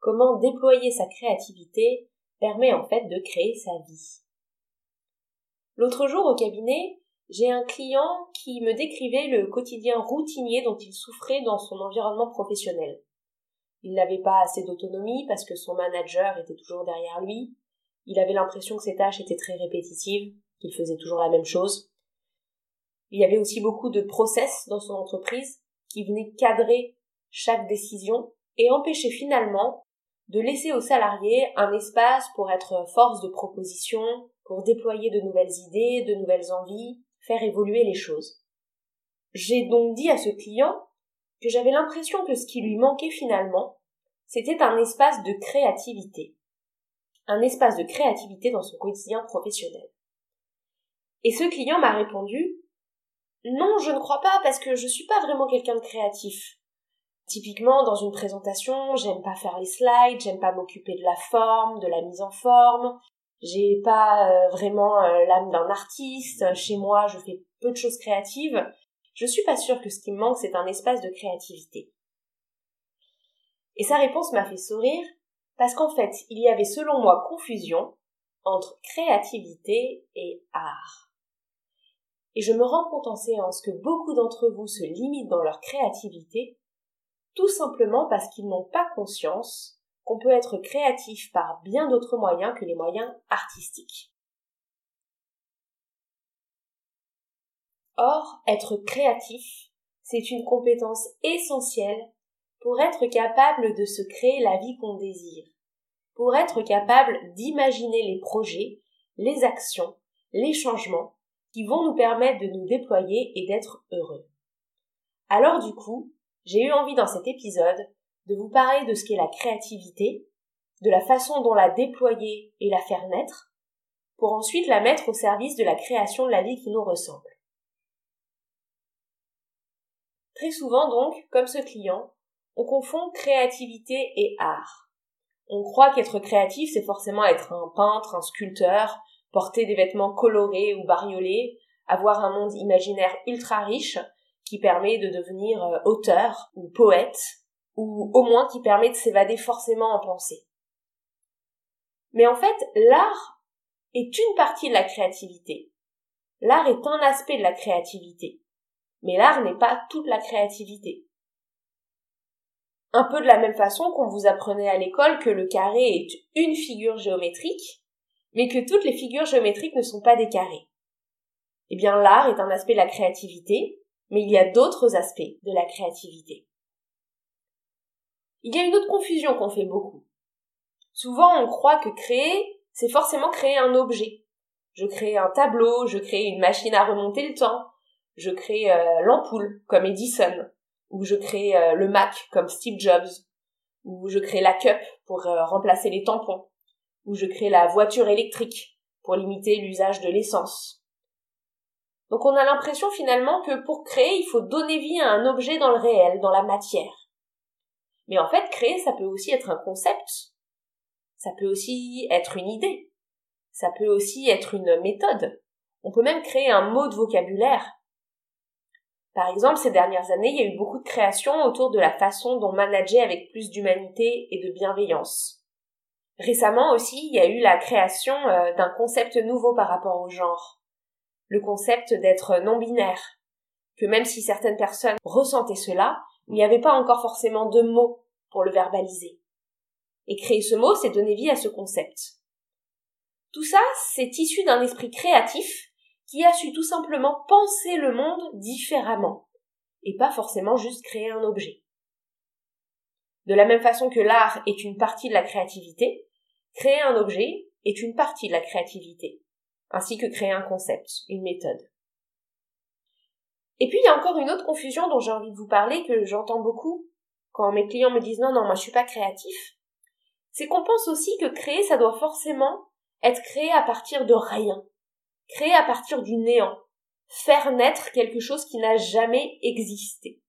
Comment déployer sa créativité permet en fait de créer sa vie. L'autre jour au cabinet, j'ai un client qui me décrivait le quotidien routinier dont il souffrait dans son environnement professionnel. Il n'avait pas assez d'autonomie parce que son manager était toujours derrière lui. Il avait l'impression que ses tâches étaient très répétitives, qu'il faisait toujours la même chose. Il y avait aussi beaucoup de process dans son entreprise qui venaient cadrer chaque décision et empêcher finalement de laisser aux salariés un espace pour être force de proposition, pour déployer de nouvelles idées, de nouvelles envies, faire évoluer les choses. J'ai donc dit à ce client que j'avais l'impression que ce qui lui manquait finalement, c'était un espace de créativité. Un espace de créativité dans son quotidien professionnel. Et ce client m'a répondu Non, je ne crois pas parce que je suis pas vraiment quelqu'un de créatif. Typiquement, dans une présentation, j'aime pas faire les slides, j'aime pas m'occuper de la forme, de la mise en forme, j'ai pas euh, vraiment euh, l'âme d'un artiste, chez moi je fais peu de choses créatives, je suis pas sûre que ce qui me manque c'est un espace de créativité. Et sa réponse m'a fait sourire parce qu'en fait, il y avait selon moi confusion entre créativité et art. Et je me rends compte en séance que beaucoup d'entre vous se limitent dans leur créativité tout simplement parce qu'ils n'ont pas conscience qu'on peut être créatif par bien d'autres moyens que les moyens artistiques. Or, être créatif, c'est une compétence essentielle pour être capable de se créer la vie qu'on désire, pour être capable d'imaginer les projets, les actions, les changements qui vont nous permettre de nous déployer et d'être heureux. Alors du coup, j'ai eu envie dans cet épisode de vous parler de ce qu'est la créativité, de la façon dont la déployer et la faire naître, pour ensuite la mettre au service de la création de la vie qui nous ressemble. Très souvent donc, comme ce client, on confond créativité et art. On croit qu'être créatif, c'est forcément être un peintre, un sculpteur, porter des vêtements colorés ou bariolés, avoir un monde imaginaire ultra riche qui permet de devenir euh, auteur ou poète, ou au moins qui permet de s'évader forcément en pensée. Mais en fait, l'art est une partie de la créativité. L'art est un aspect de la créativité. Mais l'art n'est pas toute la créativité. Un peu de la même façon qu'on vous apprenait à l'école que le carré est une figure géométrique, mais que toutes les figures géométriques ne sont pas des carrés. Eh bien, l'art est un aspect de la créativité, mais il y a d'autres aspects de la créativité. Il y a une autre confusion qu'on fait beaucoup. Souvent, on croit que créer, c'est forcément créer un objet. Je crée un tableau, je crée une machine à remonter le temps, je crée euh, l'ampoule comme Edison, ou je crée euh, le Mac comme Steve Jobs, ou je crée la cup pour euh, remplacer les tampons, ou je crée la voiture électrique pour limiter l'usage de l'essence, donc on a l'impression finalement que pour créer, il faut donner vie à un objet dans le réel, dans la matière. Mais en fait, créer, ça peut aussi être un concept. Ça peut aussi être une idée. Ça peut aussi être une méthode. On peut même créer un mot de vocabulaire. Par exemple, ces dernières années, il y a eu beaucoup de créations autour de la façon dont manager avec plus d'humanité et de bienveillance. Récemment aussi, il y a eu la création euh, d'un concept nouveau par rapport au genre le concept d'être non-binaire, que même si certaines personnes ressentaient cela, il n'y avait pas encore forcément de mots pour le verbaliser. Et créer ce mot, c'est donner vie à ce concept. Tout ça, c'est issu d'un esprit créatif qui a su tout simplement penser le monde différemment, et pas forcément juste créer un objet. De la même façon que l'art est une partie de la créativité, créer un objet est une partie de la créativité ainsi que créer un concept, une méthode. Et puis il y a encore une autre confusion dont j'ai envie de vous parler que j'entends beaucoup quand mes clients me disent non non moi je suis pas créatif. c'est qu'on pense aussi que créer, ça doit forcément être créé à partir de rien, créé à partir du néant, faire naître quelque chose qui n'a jamais existé.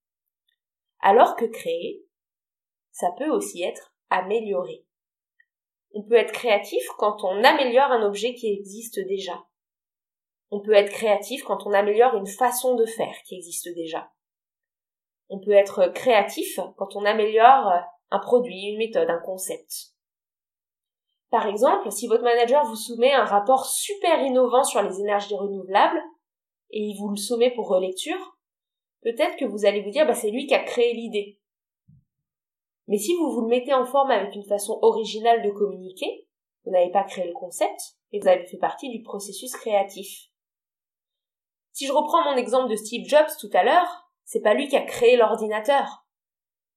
Alors que créer, ça peut aussi être amélioré. On peut être créatif quand on améliore un objet qui existe déjà. On peut être créatif quand on améliore une façon de faire qui existe déjà. On peut être créatif quand on améliore un produit, une méthode, un concept. Par exemple, si votre manager vous soumet un rapport super innovant sur les énergies renouvelables, et il vous le soumet pour relecture, peut-être que vous allez vous dire, bah, c'est lui qui a créé l'idée. Mais si vous vous le mettez en forme avec une façon originale de communiquer, vous n'avez pas créé le concept, et vous avez fait partie du processus créatif. Si je reprends mon exemple de Steve Jobs tout à l'heure, c'est pas lui qui a créé l'ordinateur.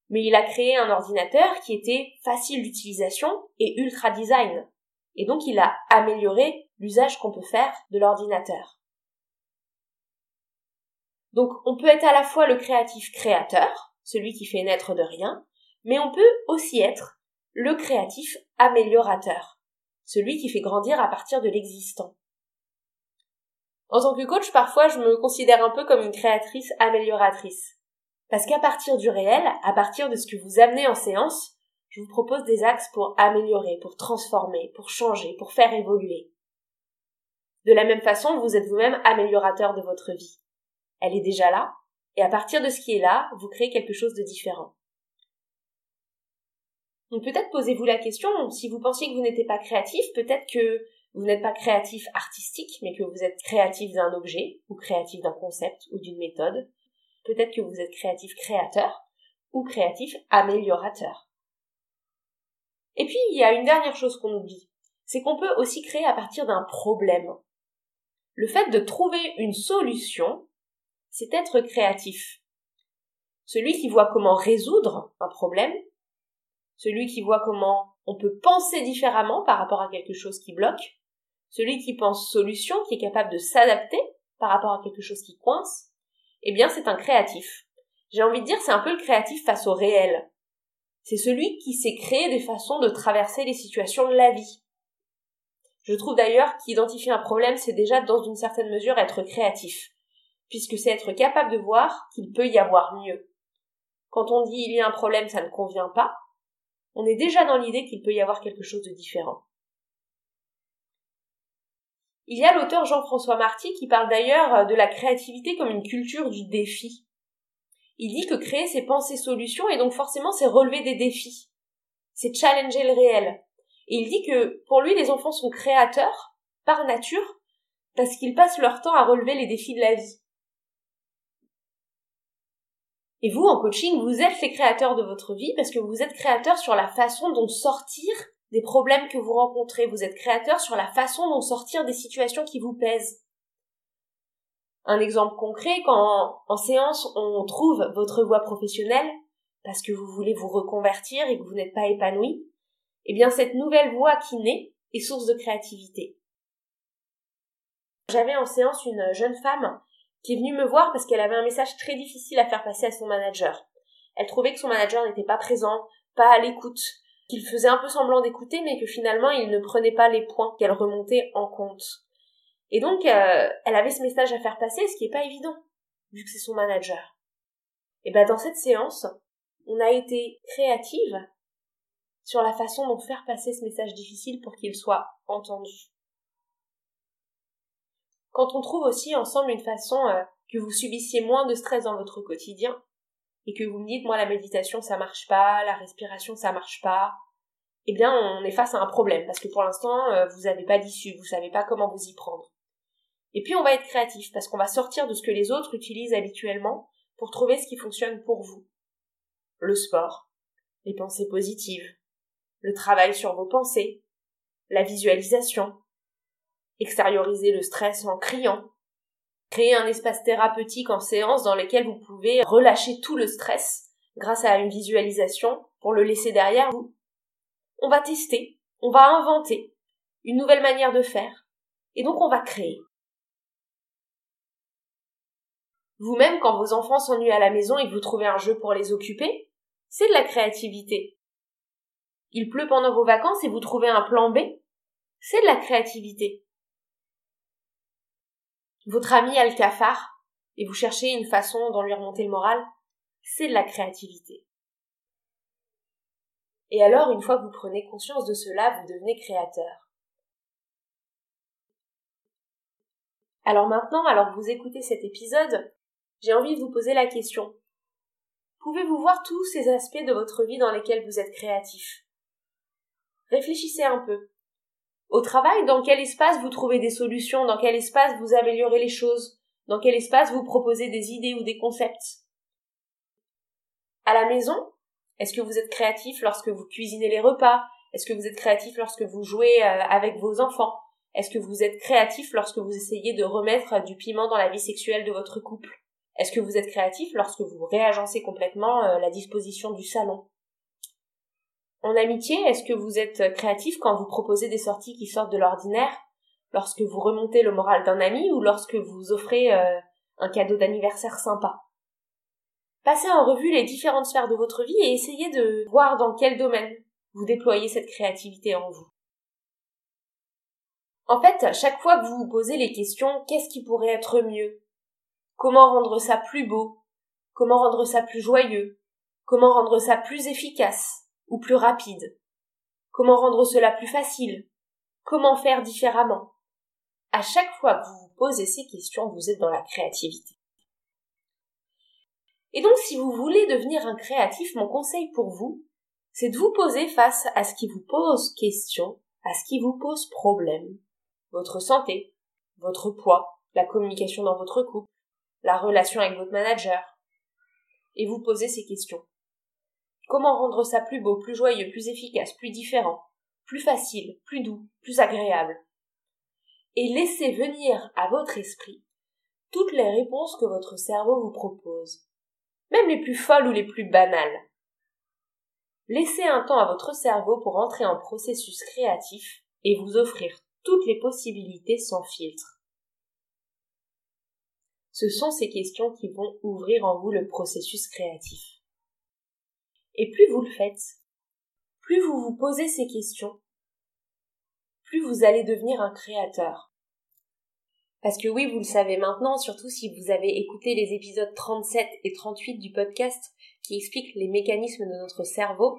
Mais il a créé un ordinateur qui était facile d'utilisation et ultra design. Et donc il a amélioré l'usage qu'on peut faire de l'ordinateur. Donc on peut être à la fois le créatif créateur, celui qui fait naître de rien, mais on peut aussi être le créatif améliorateur, celui qui fait grandir à partir de l'existant. En tant que coach, parfois je me considère un peu comme une créatrice amélioratrice. Parce qu'à partir du réel, à partir de ce que vous amenez en séance, je vous propose des axes pour améliorer, pour transformer, pour changer, pour faire évoluer. De la même façon, vous êtes vous-même améliorateur de votre vie. Elle est déjà là, et à partir de ce qui est là, vous créez quelque chose de différent. Donc peut-être posez-vous la question, si vous pensiez que vous n'étiez pas créatif, peut-être que vous n'êtes pas créatif artistique, mais que vous êtes créatif d'un objet, ou créatif d'un concept, ou d'une méthode. Peut-être que vous êtes créatif créateur, ou créatif améliorateur. Et puis, il y a une dernière chose qu'on oublie, c'est qu'on peut aussi créer à partir d'un problème. Le fait de trouver une solution, c'est être créatif. Celui qui voit comment résoudre un problème celui qui voit comment on peut penser différemment par rapport à quelque chose qui bloque, celui qui pense solution, qui est capable de s'adapter par rapport à quelque chose qui coince, eh bien c'est un créatif. J'ai envie de dire c'est un peu le créatif face au réel. C'est celui qui sait créer des façons de traverser les situations de la vie. Je trouve d'ailleurs qu'identifier un problème, c'est déjà dans une certaine mesure être créatif, puisque c'est être capable de voir qu'il peut y avoir mieux. Quand on dit il y a un problème, ça ne convient pas, on est déjà dans l'idée qu'il peut y avoir quelque chose de différent. Il y a l'auteur Jean-François Marty qui parle d'ailleurs euh, de la créativité comme une culture du défi. Il dit que créer ses pensées solutions et donc forcément c'est relever des défis. C'est challenger le réel. Et il dit que pour lui les enfants sont créateurs par nature parce qu'ils passent leur temps à relever les défis de la vie. Et vous, en coaching, vous êtes les créateurs de votre vie parce que vous êtes créateurs sur la façon dont sortir des problèmes que vous rencontrez. Vous êtes créateurs sur la façon dont sortir des situations qui vous pèsent. Un exemple concret, quand en séance on trouve votre voie professionnelle parce que vous voulez vous reconvertir et que vous n'êtes pas épanoui, eh bien cette nouvelle voie qui naît est source de créativité. J'avais en séance une jeune femme qui est venue me voir parce qu'elle avait un message très difficile à faire passer à son manager. Elle trouvait que son manager n'était pas présent, pas à l'écoute, qu'il faisait un peu semblant d'écouter, mais que finalement il ne prenait pas les points qu'elle remontait en compte. Et donc, euh, elle avait ce message à faire passer, ce qui n'est pas évident, vu que c'est son manager. Et ben dans cette séance, on a été créative sur la façon dont faire passer ce message difficile pour qu'il soit entendu quand on trouve aussi ensemble une façon euh, que vous subissiez moins de stress dans votre quotidien et que vous me dites moi la méditation ça marche pas, la respiration ça marche pas, eh bien on est face à un problème parce que pour l'instant euh, vous n'avez pas d'issue, vous savez pas comment vous y prendre. Et puis on va être créatif parce qu'on va sortir de ce que les autres utilisent habituellement pour trouver ce qui fonctionne pour vous. Le sport, les pensées positives, le travail sur vos pensées, la visualisation, extérioriser le stress en criant, créer un espace thérapeutique en séance dans lequel vous pouvez relâcher tout le stress grâce à une visualisation pour le laisser derrière vous. On va tester, on va inventer une nouvelle manière de faire, et donc on va créer. Vous-même, quand vos enfants s'ennuient à la maison et que vous trouvez un jeu pour les occuper, c'est de la créativité. il pleut pendant vos vacances et vous trouvez un plan B, c'est de la créativité. Votre ami a le cafard et vous cherchez une façon d'en lui remonter le moral, c'est de la créativité. Et alors, une fois que vous prenez conscience de cela, vous devenez créateur. Alors maintenant, alors que vous écoutez cet épisode, j'ai envie de vous poser la question. Pouvez-vous voir tous ces aspects de votre vie dans lesquels vous êtes créatif? Réfléchissez un peu. Au travail, dans quel espace vous trouvez des solutions, dans quel espace vous améliorez les choses, dans quel espace vous proposez des idées ou des concepts. À la maison, est-ce que vous êtes créatif lorsque vous cuisinez les repas? Est-ce que vous êtes créatif lorsque vous jouez euh, avec vos enfants? Est-ce que vous êtes créatif lorsque vous essayez de remettre du piment dans la vie sexuelle de votre couple? Est-ce que vous êtes créatif lorsque vous réagencez complètement euh, la disposition du salon? En amitié, est-ce que vous êtes créatif quand vous proposez des sorties qui sortent de l'ordinaire, lorsque vous remontez le moral d'un ami ou lorsque vous offrez euh, un cadeau d'anniversaire sympa? Passez en revue les différentes sphères de votre vie et essayez de voir dans quel domaine vous déployez cette créativité en vous. En fait, chaque fois que vous vous posez les questions qu'est-ce qui pourrait être mieux? Comment rendre ça plus beau? Comment rendre ça plus joyeux? Comment rendre ça plus efficace? Ou plus rapide Comment rendre cela plus facile? Comment faire différemment? À chaque fois que vous vous posez ces questions, vous êtes dans la créativité. Et donc, si vous voulez devenir un créatif, mon conseil pour vous, c'est de vous poser face à ce qui vous pose question, à ce qui vous pose problème. Votre santé, votre poids, la communication dans votre couple, la relation avec votre manager. Et vous posez ces questions. Comment rendre ça plus beau, plus joyeux, plus efficace, plus différent, plus facile, plus doux, plus agréable? Et laissez venir à votre esprit toutes les réponses que votre cerveau vous propose, même les plus folles ou les plus banales. Laissez un temps à votre cerveau pour entrer en processus créatif et vous offrir toutes les possibilités sans filtre. Ce sont ces questions qui vont ouvrir en vous le processus créatif. Et plus vous le faites, plus vous vous posez ces questions, plus vous allez devenir un créateur. Parce que oui, vous le savez maintenant, surtout si vous avez écouté les épisodes 37 et 38 du podcast qui expliquent les mécanismes de notre cerveau,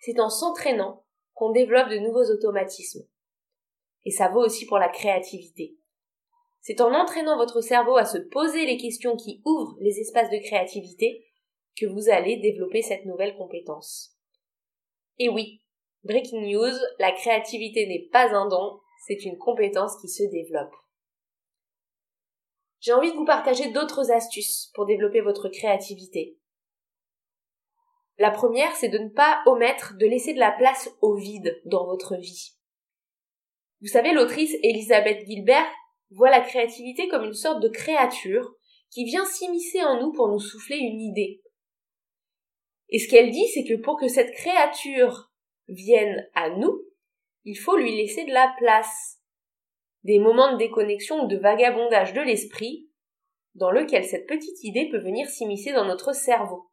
c'est en s'entraînant qu'on développe de nouveaux automatismes. Et ça vaut aussi pour la créativité. C'est en entraînant votre cerveau à se poser les questions qui ouvrent les espaces de créativité que vous allez développer cette nouvelle compétence. Et oui, breaking news, la créativité n'est pas un don, c'est une compétence qui se développe. J'ai envie de vous partager d'autres astuces pour développer votre créativité. La première, c'est de ne pas omettre de laisser de la place au vide dans votre vie. Vous savez, l'autrice Elisabeth Gilbert voit la créativité comme une sorte de créature qui vient s'immiscer en nous pour nous souffler une idée, et ce qu'elle dit, c'est que pour que cette créature vienne à nous, il faut lui laisser de la place. Des moments de déconnexion ou de vagabondage de l'esprit, dans lequel cette petite idée peut venir s'immiscer dans notre cerveau.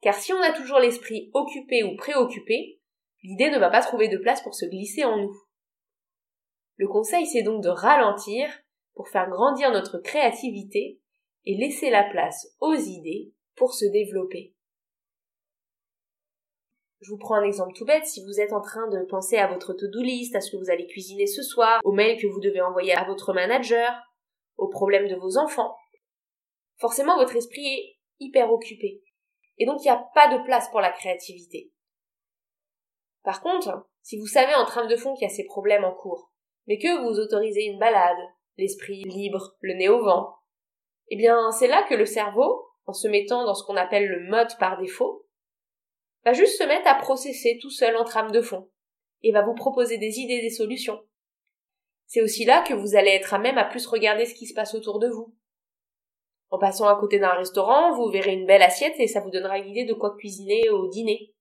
Car si on a toujours l'esprit occupé ou préoccupé, l'idée ne va pas trouver de place pour se glisser en nous. Le conseil, c'est donc de ralentir pour faire grandir notre créativité et laisser la place aux idées pour se développer. Je vous prends un exemple tout bête, si vous êtes en train de penser à votre to-do list, à ce que vous allez cuisiner ce soir, au mail que vous devez envoyer à votre manager, aux problèmes de vos enfants. Forcément, votre esprit est hyper occupé. Et donc, il n'y a pas de place pour la créativité. Par contre, si vous savez en trame de fond qu'il y a ces problèmes en cours, mais que vous autorisez une balade, l'esprit libre, le nez au vent, eh bien, c'est là que le cerveau, en se mettant dans ce qu'on appelle le mode par défaut, va juste se mettre à processer tout seul en trame de fond et va vous proposer des idées, des solutions. C'est aussi là que vous allez être à même à plus regarder ce qui se passe autour de vous. En passant à côté d'un restaurant, vous verrez une belle assiette et ça vous donnera une idée de quoi cuisiner au dîner.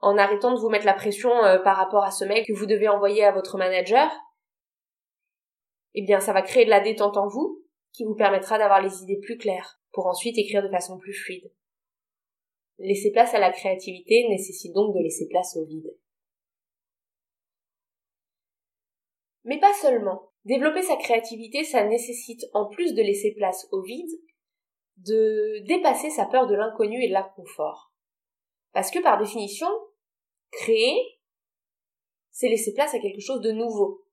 En arrêtant de vous mettre la pression euh, par rapport à ce mail que vous devez envoyer à votre manager, eh bien ça va créer de la détente en vous qui vous permettra d'avoir les idées plus claires pour ensuite écrire de façon plus fluide. Laisser place à la créativité nécessite donc de laisser place au vide. Mais pas seulement. Développer sa créativité, ça nécessite, en plus de laisser place au vide, de dépasser sa peur de l'inconnu et de l'inconfort. Parce que par définition, créer, c'est laisser place à quelque chose de nouveau,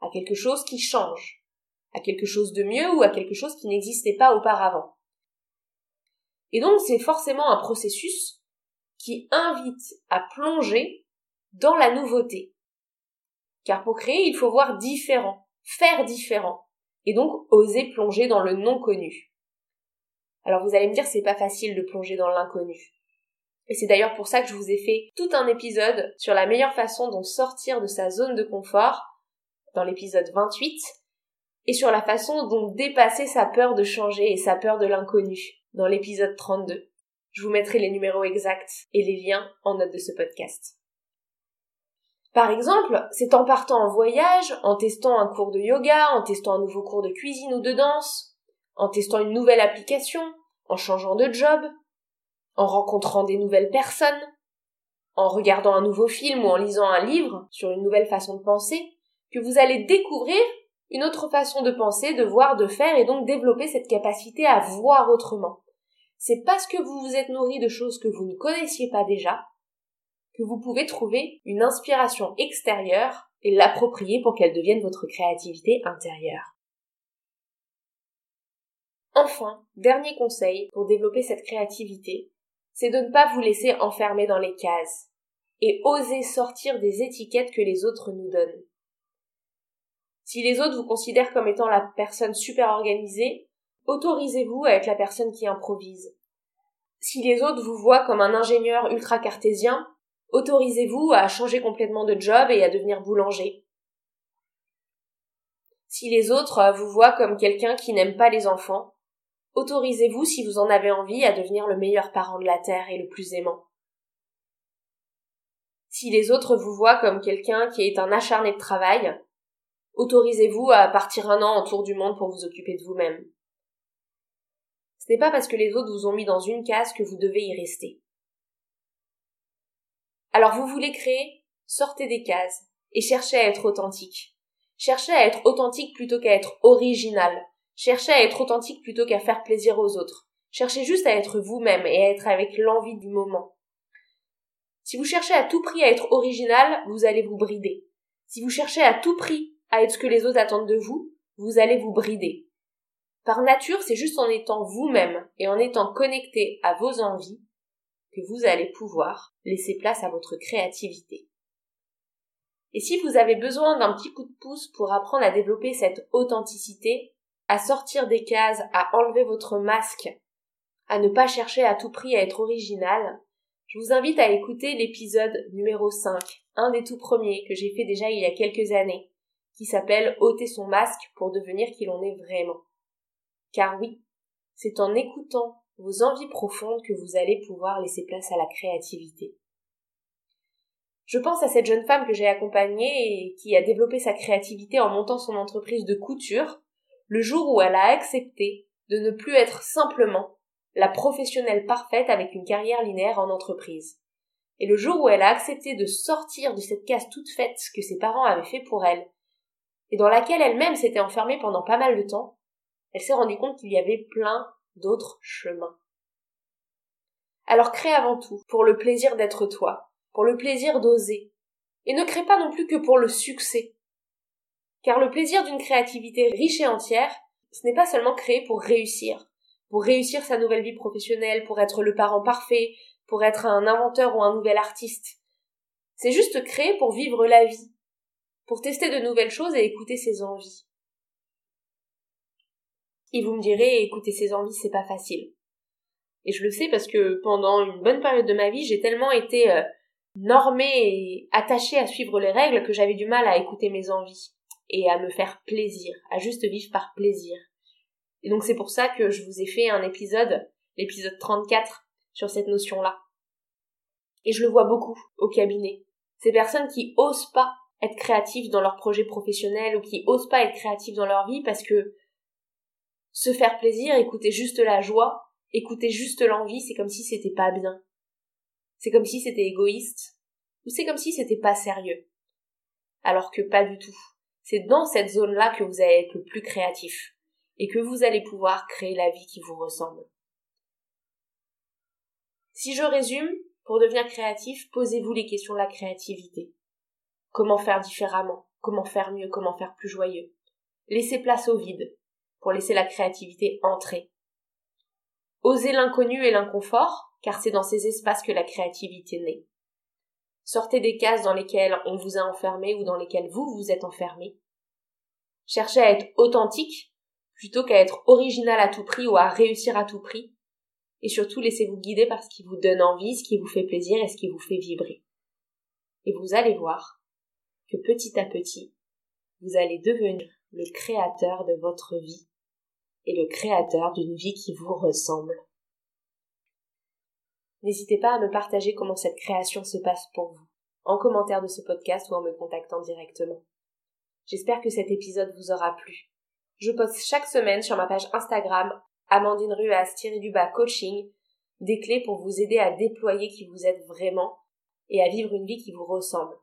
à quelque chose qui change, à quelque chose de mieux ou à quelque chose qui n'existait pas auparavant. Et donc c'est forcément un processus qui invite à plonger dans la nouveauté. Car pour créer, il faut voir différent, faire différent, et donc oser plonger dans le non connu. Alors vous allez me dire c'est pas facile de plonger dans l'inconnu. Et c'est d'ailleurs pour ça que je vous ai fait tout un épisode sur la meilleure façon dont sortir de sa zone de confort dans l'épisode 28 et sur la façon dont dépasser sa peur de changer et sa peur de l'inconnu dans l'épisode 32. Je vous mettrai les numéros exacts et les liens en note de ce podcast. Par exemple, c'est en partant en voyage, en testant un cours de yoga, en testant un nouveau cours de cuisine ou de danse, en testant une nouvelle application, en changeant de job, en rencontrant des nouvelles personnes, en regardant un nouveau film ou en lisant un livre sur une nouvelle façon de penser, que vous allez découvrir une autre façon de penser, de voir, de faire et donc développer cette capacité à voir autrement. C'est parce que vous vous êtes nourri de choses que vous ne connaissiez pas déjà que vous pouvez trouver une inspiration extérieure et l'approprier pour qu'elle devienne votre créativité intérieure. Enfin, dernier conseil pour développer cette créativité, c'est de ne pas vous laisser enfermer dans les cases et oser sortir des étiquettes que les autres nous donnent. Si les autres vous considèrent comme étant la personne super organisée, autorisez-vous à être la personne qui improvise. Si les autres vous voient comme un ingénieur ultra cartésien, autorisez-vous à changer complètement de job et à devenir boulanger. Si les autres vous voient comme quelqu'un qui n'aime pas les enfants, autorisez-vous, si vous en avez envie, à devenir le meilleur parent de la Terre et le plus aimant. Si les autres vous voient comme quelqu'un qui est un acharné de travail, autorisez-vous à partir un an en tour du monde pour vous occuper de vous-même. Ce n'est pas parce que les autres vous ont mis dans une case que vous devez y rester. Alors vous voulez créer, sortez des cases et cherchez à être authentique. Cherchez à être authentique plutôt qu'à être original, Cherchez à être authentique plutôt qu'à faire plaisir aux autres. Cherchez juste à être vous-même et à être avec l'envie du moment. Si vous cherchez à tout prix à être original, vous allez vous brider. Si vous cherchez à tout prix à être ce que les autres attendent de vous, vous allez vous brider. Par nature, c'est juste en étant vous-même et en étant connecté à vos envies que vous allez pouvoir laisser place à votre créativité. Et si vous avez besoin d'un petit coup de pouce pour apprendre à développer cette authenticité, à sortir des cases, à enlever votre masque, à ne pas chercher à tout prix à être original, je vous invite à écouter l'épisode numéro 5, un des tout premiers que j'ai fait déjà il y a quelques années, qui s'appelle ôter son masque pour devenir qui l'on est vraiment. Car oui, c'est en écoutant vos envies profondes que vous allez pouvoir laisser place à la créativité. Je pense à cette jeune femme que j'ai accompagnée et qui a développé sa créativité en montant son entreprise de couture le jour où elle a accepté de ne plus être simplement la professionnelle parfaite avec une carrière linéaire en entreprise. Et le jour où elle a accepté de sortir de cette case toute faite que ses parents avaient fait pour elle, et dans laquelle elle-même s'était enfermée pendant pas mal de temps, elle s'est rendue compte qu'il y avait plein d'autres chemins. Alors crée avant tout pour le plaisir d'être toi, pour le plaisir d'oser, et ne crée pas non plus que pour le succès, car le plaisir d'une créativité riche et entière, ce n'est pas seulement créer pour réussir, pour réussir sa nouvelle vie professionnelle, pour être le parent parfait, pour être un inventeur ou un nouvel artiste. C'est juste créer pour vivre la vie, pour tester de nouvelles choses et écouter ses envies. Et vous me direz, écouter ses envies, c'est pas facile. Et je le sais parce que pendant une bonne période de ma vie, j'ai tellement été euh, normée et attachée à suivre les règles que j'avais du mal à écouter mes envies et à me faire plaisir, à juste vivre par plaisir. Et donc c'est pour ça que je vous ai fait un épisode, l'épisode 34, sur cette notion-là. Et je le vois beaucoup au cabinet. Ces personnes qui osent pas être créatives dans leur projet professionnel ou qui osent pas être créatives dans leur vie parce que se faire plaisir, écouter juste la joie écouter juste l'envie, c'est comme si c'était pas bien. C'est comme si c'était égoïste. Ou c'est comme si c'était pas sérieux. Alors que pas du tout. C'est dans cette zone-là que vous allez être le plus créatif. Et que vous allez pouvoir créer la vie qui vous ressemble. Si je résume, pour devenir créatif, posez-vous les questions de la créativité. Comment faire différemment? Comment faire mieux? Comment faire plus joyeux? Laissez place au vide pour laisser la créativité entrer. Osez l'inconnu et l'inconfort, car c'est dans ces espaces que la créativité naît. Sortez des cases dans lesquelles on vous a enfermé ou dans lesquelles vous vous êtes enfermé. Cherchez à être authentique plutôt qu'à être original à tout prix ou à réussir à tout prix. Et surtout laissez-vous guider par ce qui vous donne envie, ce qui vous fait plaisir et ce qui vous fait vibrer. Et vous allez voir que petit à petit, vous allez devenir le créateur de votre vie et le créateur d'une vie qui vous ressemble. N'hésitez pas à me partager comment cette création se passe pour vous, en commentaire de ce podcast ou en me contactant directement. J'espère que cet épisode vous aura plu. Je poste chaque semaine sur ma page Instagram Amandine Ruas du bas coaching des clés pour vous aider à déployer qui vous êtes vraiment et à vivre une vie qui vous ressemble.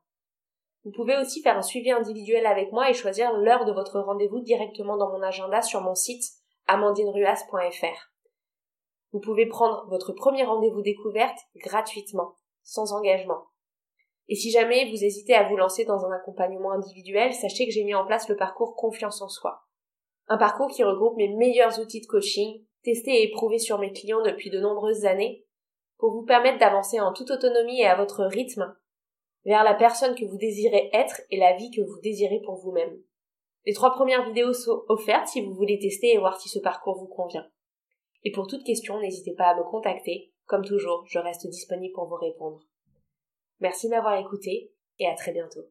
Vous pouvez aussi faire un suivi individuel avec moi et choisir l'heure de votre rendez-vous directement dans mon agenda sur mon site amandineruas.fr. Vous pouvez prendre votre premier rendez-vous découverte gratuitement, sans engagement. Et si jamais vous hésitez à vous lancer dans un accompagnement individuel, sachez que j'ai mis en place le parcours Confiance en soi. Un parcours qui regroupe mes meilleurs outils de coaching, testés et éprouvés sur mes clients depuis de nombreuses années, pour vous permettre d'avancer en toute autonomie et à votre rythme vers la personne que vous désirez être et la vie que vous désirez pour vous-même. Les trois premières vidéos sont offertes si vous voulez tester et voir si ce parcours vous convient. Et pour toute question, n'hésitez pas à me contacter. Comme toujours, je reste disponible pour vous répondre. Merci de m'avoir écouté et à très bientôt.